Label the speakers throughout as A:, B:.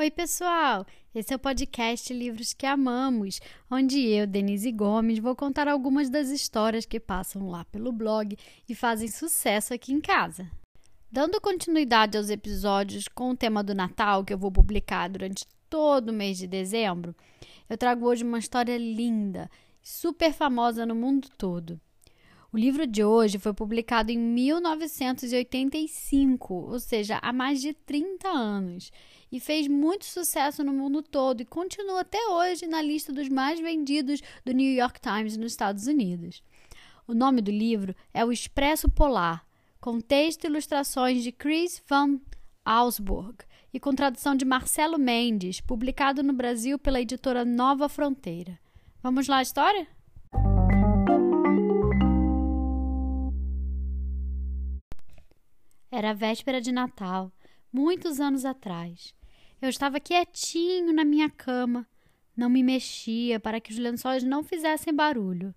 A: Oi, pessoal! Esse é o podcast Livros que Amamos, onde eu, Denise Gomes, vou contar algumas das histórias que passam lá pelo blog e fazem sucesso aqui em casa. Dando continuidade aos episódios com o tema do Natal, que eu vou publicar durante todo o mês de dezembro, eu trago hoje uma história linda, super famosa no mundo todo. O livro de hoje foi publicado em 1985, ou seja, há mais de 30 anos, e fez muito sucesso no mundo todo e continua até hoje na lista dos mais vendidos do New York Times nos Estados Unidos. O nome do livro é O Expresso Polar, com texto e ilustrações de Chris Van Ausburg e com tradução de Marcelo Mendes, publicado no Brasil pela editora Nova Fronteira. Vamos lá história? Era véspera de Natal, muitos anos atrás. Eu estava quietinho na minha cama, não me mexia para que os lençóis não fizessem barulho.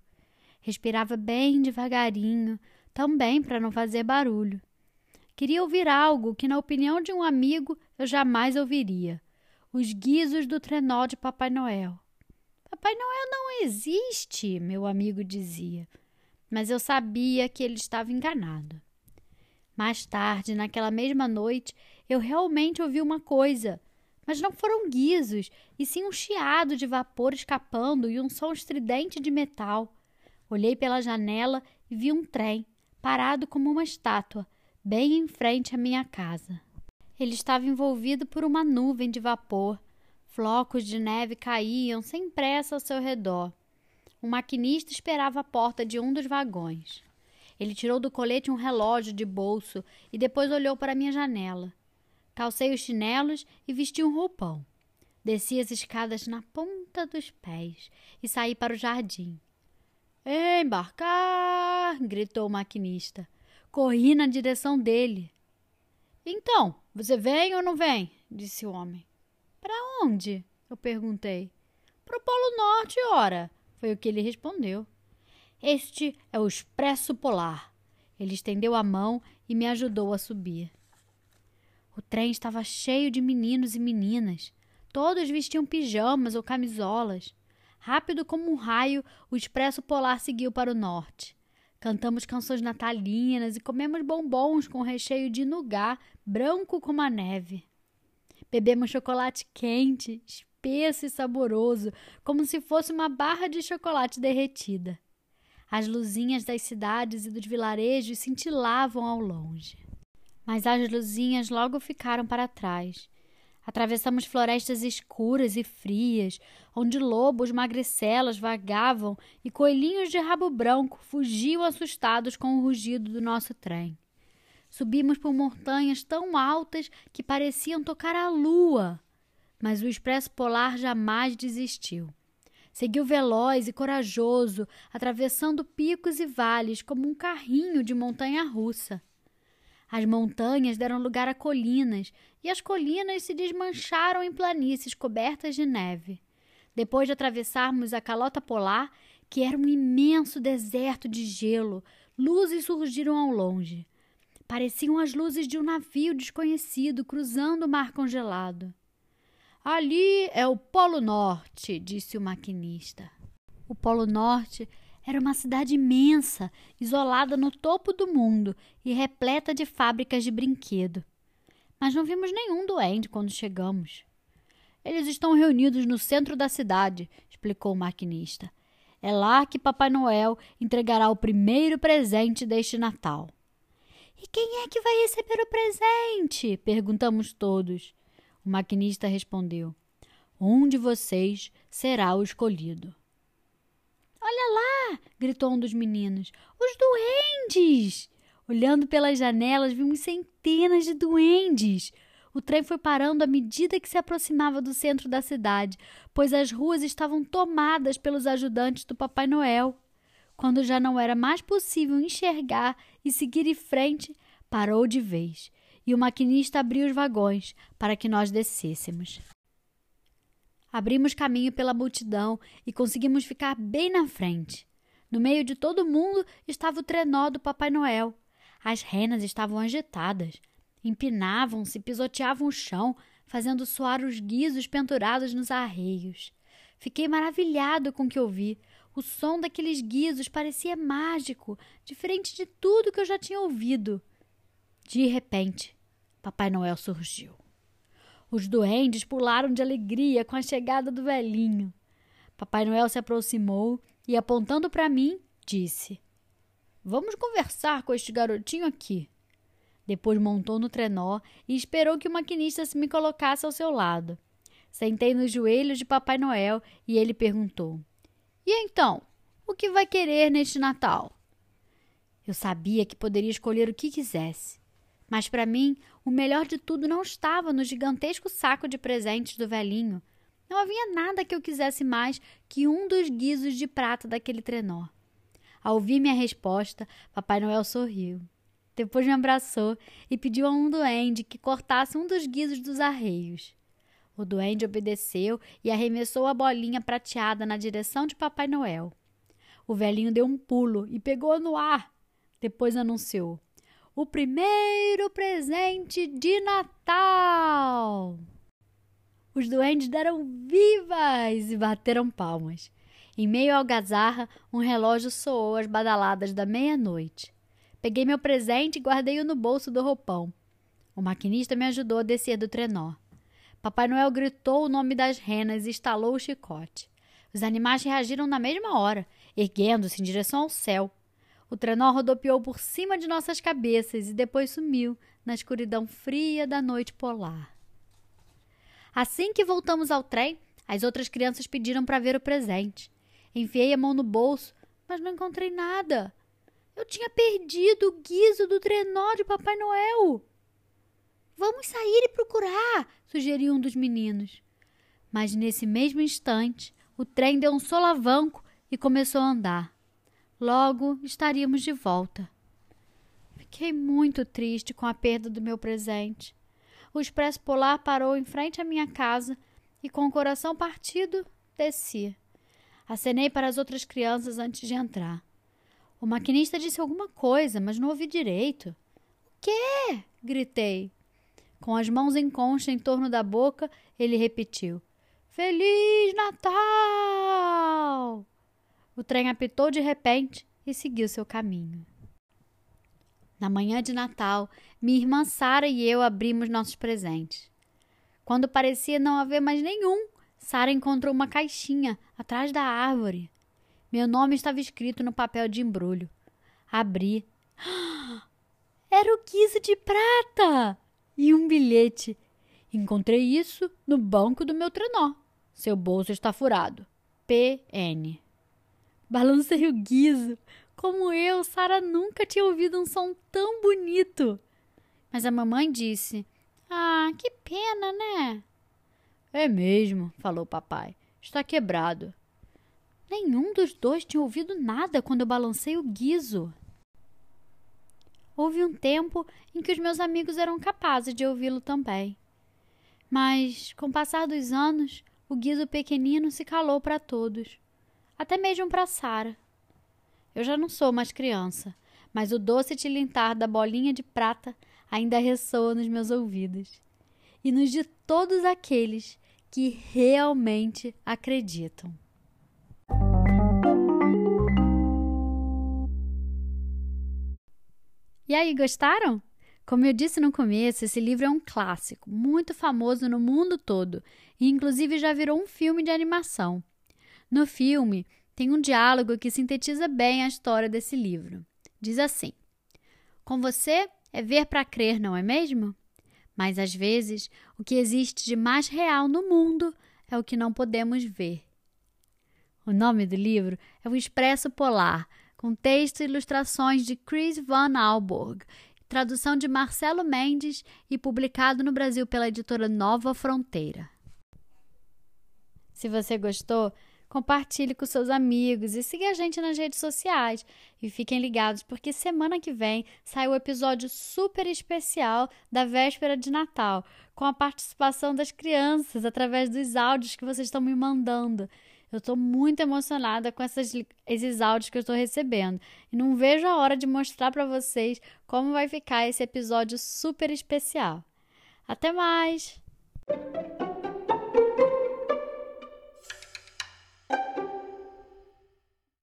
A: Respirava bem devagarinho, também para não fazer barulho. Queria ouvir algo que, na opinião de um amigo, eu jamais ouviria: os guizos do trenó de Papai Noel. Papai Noel não existe, meu amigo dizia, mas eu sabia que ele estava enganado. Mais tarde, naquela mesma noite, eu realmente ouvi uma coisa, mas não foram guizos, e sim um chiado de vapor escapando e um som estridente de metal. Olhei pela janela e vi um trem, parado como uma estátua, bem em frente à minha casa. Ele estava envolvido por uma nuvem de vapor. Flocos de neve caíam sem pressa ao seu redor. Um maquinista esperava à porta de um dos vagões. Ele tirou do colete um relógio de bolso e depois olhou para minha janela. Calcei os chinelos e vesti um roupão. Desci as escadas na ponta dos pés e saí para o jardim. Embarcar! gritou o maquinista. Corri na direção dele. Então, você vem ou não vem? disse o homem. Para onde? eu perguntei. Para o Polo Norte, ora, foi o que ele respondeu. Este é o Expresso Polar. Ele estendeu a mão e me ajudou a subir. O trem estava cheio de meninos e meninas. Todos vestiam pijamas ou camisolas. Rápido como um raio, o Expresso Polar seguiu para o norte. Cantamos canções natalinas e comemos bombons com recheio de nugá, branco como a neve. Bebemos chocolate quente, espesso e saboroso, como se fosse uma barra de chocolate derretida. As luzinhas das cidades e dos vilarejos cintilavam ao longe. Mas as luzinhas logo ficaram para trás. Atravessamos florestas escuras e frias, onde lobos magricelas vagavam e coelhinhos de rabo branco fugiam assustados com o rugido do nosso trem. Subimos por montanhas tão altas que pareciam tocar a lua, mas o expresso polar jamais desistiu. Seguiu veloz e corajoso, atravessando picos e vales como um carrinho de montanha russa. As montanhas deram lugar a colinas, e as colinas se desmancharam em planícies cobertas de neve. Depois de atravessarmos a calota polar, que era um imenso deserto de gelo, luzes surgiram ao longe. Pareciam as luzes de um navio desconhecido cruzando o mar congelado. Ali é o Polo Norte, disse o maquinista. O Polo Norte era uma cidade imensa, isolada no topo do mundo e repleta de fábricas de brinquedo. Mas não vimos nenhum duende quando chegamos. Eles estão reunidos no centro da cidade, explicou o maquinista. É lá que Papai Noel entregará o primeiro presente deste Natal. E quem é que vai receber o presente? perguntamos todos. O maquinista respondeu: Um de vocês será o escolhido. Olha lá! gritou um dos meninos. Os duendes! Olhando pelas janelas, vimos centenas de duendes. O trem foi parando à medida que se aproximava do centro da cidade, pois as ruas estavam tomadas pelos ajudantes do Papai Noel. Quando já não era mais possível enxergar e seguir em frente, parou de vez e o maquinista abriu os vagões para que nós descêssemos. Abrimos caminho pela multidão e conseguimos ficar bem na frente. No meio de todo mundo estava o trenó do Papai Noel. As renas estavam agitadas, empinavam-se, pisoteavam o chão, fazendo soar os guizos pendurados nos arreios. Fiquei maravilhado com o que ouvi. O som daqueles guizos parecia mágico, diferente de tudo que eu já tinha ouvido. De repente, Papai Noel surgiu. Os duendes pularam de alegria com a chegada do velhinho. Papai Noel se aproximou e, apontando para mim, disse: Vamos conversar com este garotinho aqui. Depois montou no trenó e esperou que o maquinista se me colocasse ao seu lado. Sentei nos joelhos de Papai Noel e ele perguntou: E então, o que vai querer neste Natal? Eu sabia que poderia escolher o que quisesse. Mas para mim, o melhor de tudo não estava no gigantesco saco de presentes do velhinho. Não havia nada que eu quisesse mais que um dos guizos de prata daquele trenó. Ao ouvir minha resposta, Papai Noel sorriu. Depois me abraçou e pediu a um duende que cortasse um dos guizos dos arreios. O duende obedeceu e arremessou a bolinha prateada na direção de Papai Noel. O velhinho deu um pulo e pegou no ar. Depois anunciou: O primeiro presente de Natal! Os duendes deram vivas e bateram palmas. Em meio à algazarra, um relógio soou as badaladas da meia-noite. Peguei meu presente e guardei-o no bolso do roupão. O maquinista me ajudou a descer do trenó. Papai Noel gritou o nome das renas e estalou o chicote. Os animais reagiram na mesma hora, erguendo-se em direção ao céu. O trenó rodopiou por cima de nossas cabeças e depois sumiu na escuridão fria da noite polar. Assim que voltamos ao trem, as outras crianças pediram para ver o presente. Enfiei a mão no bolso, mas não encontrei nada. Eu tinha perdido o guizo do trenó de Papai Noel. Vamos sair e procurar, sugeriu um dos meninos. Mas nesse mesmo instante, o trem deu um solavanco e começou a andar. Logo estaríamos de volta. Fiquei muito triste com a perda do meu presente. O expresso polar parou em frente à minha casa e, com o coração partido, desci. Acenei para as outras crianças antes de entrar. O maquinista disse alguma coisa, mas não ouvi direito. O quê? gritei. Com as mãos em concha em torno da boca, ele repetiu: Feliz Natal! O trem apitou de repente e seguiu seu caminho. Na manhã de Natal, minha irmã Sara e eu abrimos nossos presentes. Quando parecia não haver mais nenhum, Sara encontrou uma caixinha atrás da árvore. Meu nome estava escrito no papel de embrulho. Abri. Era o guiso de prata! E um bilhete. Encontrei isso no banco do meu trenó. Seu bolso está furado. PN. Balancei o guizo. Como eu, Sara nunca tinha ouvido um som tão bonito. Mas a mamãe disse: Ah, que pena, né? É mesmo, falou o papai. Está quebrado. Nenhum dos dois tinha ouvido nada quando eu balancei o guizo. Houve um tempo em que os meus amigos eram capazes de ouvi-lo também. Mas, com o passar dos anos, o guizo pequenino se calou para todos, até mesmo para Sara. Eu já não sou mais criança, mas o doce tilintar da bolinha de prata ainda ressoa nos meus ouvidos e nos de todos aqueles que realmente acreditam. E aí, gostaram? Como eu disse no começo, esse livro é um clássico, muito famoso no mundo todo, e inclusive já virou um filme de animação. No filme, tem um diálogo que sintetiza bem a história desse livro. Diz assim: Com você é ver para crer, não é mesmo? Mas às vezes, o que existe de mais real no mundo é o que não podemos ver. O nome do livro é O Expresso Polar com texto e ilustrações de Chris Van Alborg, tradução de Marcelo Mendes e publicado no Brasil pela editora Nova Fronteira. Se você gostou, compartilhe com seus amigos e siga a gente nas redes sociais. E fiquem ligados, porque semana que vem sai o episódio super especial da véspera de Natal, com a participação das crianças através dos áudios que vocês estão me mandando. Eu estou muito emocionada com essas, esses áudios que eu estou recebendo. E não vejo a hora de mostrar para vocês como vai ficar esse episódio super especial. Até mais!